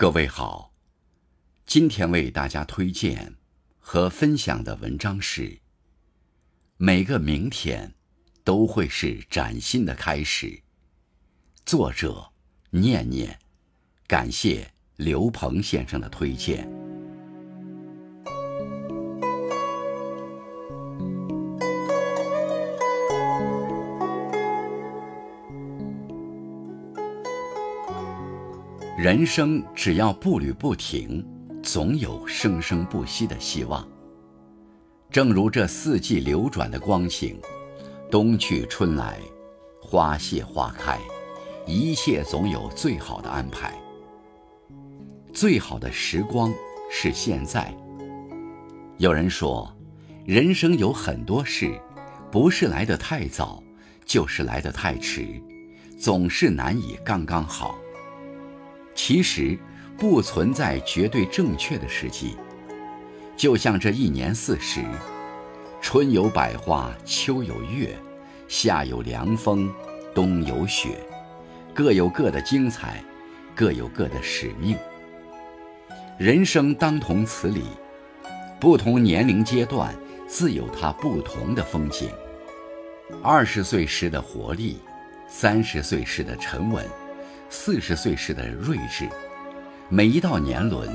各位好，今天为大家推荐和分享的文章是：每个明天都会是崭新的开始。作者念念，感谢刘鹏先生的推荐。人生只要步履不停，总有生生不息的希望。正如这四季流转的光景，冬去春来，花谢花开，一切总有最好的安排。最好的时光是现在。有人说，人生有很多事，不是来得太早，就是来得太迟，总是难以刚刚好。其实不存在绝对正确的时机，就像这一年四时，春有百花，秋有月，夏有凉风，冬有雪，各有各的精彩，各有各的使命。人生当同此理，不同年龄阶段自有它不同的风景。二十岁时的活力，三十岁时的沉稳。四十岁时的睿智，每一道年轮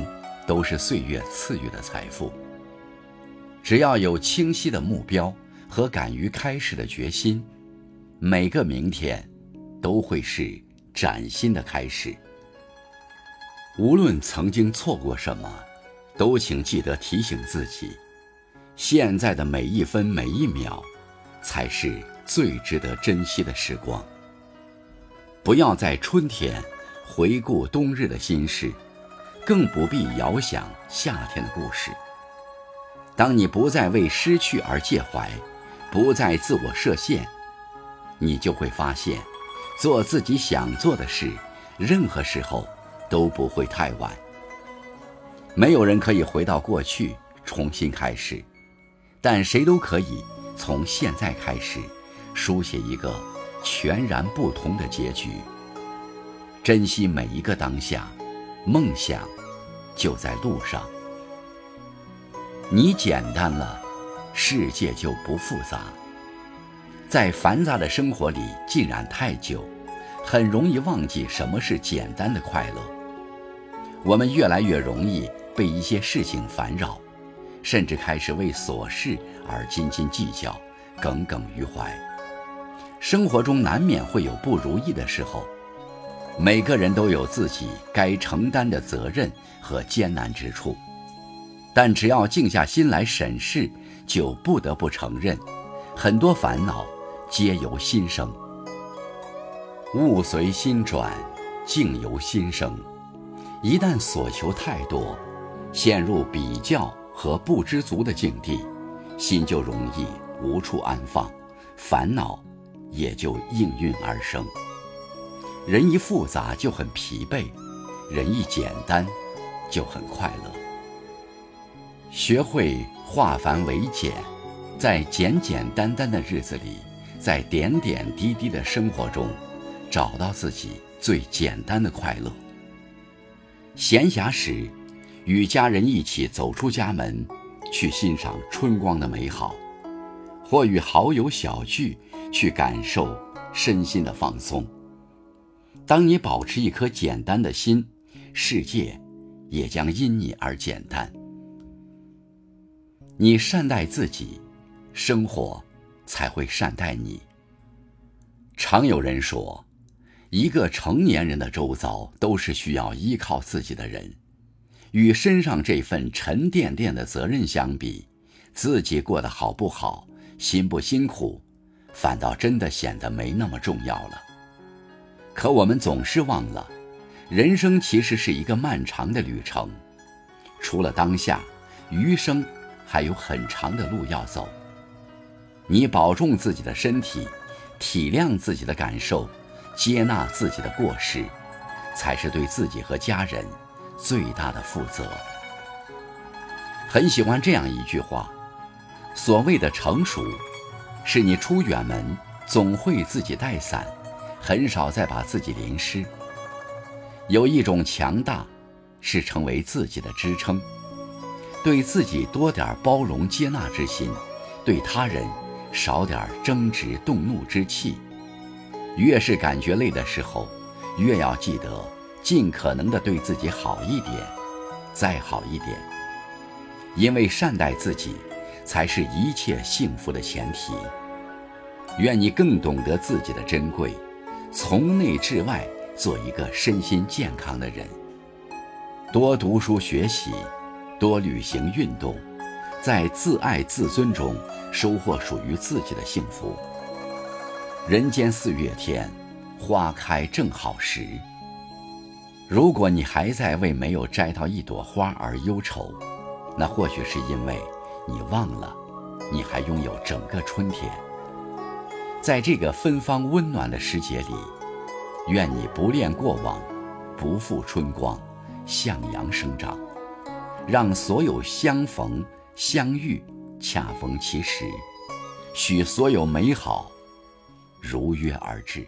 都是岁月赐予的财富。只要有清晰的目标和敢于开始的决心，每个明天都会是崭新的开始。无论曾经错过什么，都请记得提醒自己：现在的每一分每一秒，才是最值得珍惜的时光。不要在春天回顾冬日的心事，更不必遥想夏天的故事。当你不再为失去而介怀，不再自我设限，你就会发现，做自己想做的事，任何时候都不会太晚。没有人可以回到过去重新开始，但谁都可以从现在开始，书写一个。全然不同的结局。珍惜每一个当下，梦想就在路上。你简单了，世界就不复杂。在繁杂的生活里浸染太久，很容易忘记什么是简单的快乐。我们越来越容易被一些事情烦扰，甚至开始为琐事而斤斤计较，耿耿于怀。生活中难免会有不如意的时候，每个人都有自己该承担的责任和艰难之处，但只要静下心来审视，就不得不承认，很多烦恼皆由心生。物随心转，境由心生。一旦所求太多，陷入比较和不知足的境地，心就容易无处安放，烦恼。也就应运而生。人一复杂就很疲惫，人一简单就很快乐。学会化繁为简，在简简单单的日子里，在点点滴滴的生活中，找到自己最简单的快乐。闲暇时，与家人一起走出家门，去欣赏春光的美好，或与好友小聚。去感受身心的放松。当你保持一颗简单的心，世界也将因你而简单。你善待自己，生活才会善待你。常有人说，一个成年人的周遭都是需要依靠自己的人，与身上这份沉甸甸的责任相比，自己过得好不好，辛不辛苦？反倒真的显得没那么重要了。可我们总是忘了，人生其实是一个漫长的旅程，除了当下，余生还有很长的路要走。你保重自己的身体，体谅自己的感受，接纳自己的过失，才是对自己和家人最大的负责。很喜欢这样一句话：所谓的成熟。是你出远门总会自己带伞，很少再把自己淋湿。有一种强大，是成为自己的支撑，对自己多点包容接纳之心，对他人少点争执动怒之气。越是感觉累的时候，越要记得尽可能的对自己好一点，再好一点。因为善待自己，才是一切幸福的前提。愿你更懂得自己的珍贵，从内至外做一个身心健康的人。多读书学习，多旅行运动，在自爱自尊中收获属于自己的幸福。人间四月天，花开正好时。如果你还在为没有摘到一朵花而忧愁，那或许是因为你忘了，你还拥有整个春天。在这个芬芳温暖的时节里，愿你不恋过往，不负春光，向阳生长，让所有相逢相遇恰逢其时，许所有美好。如约而至。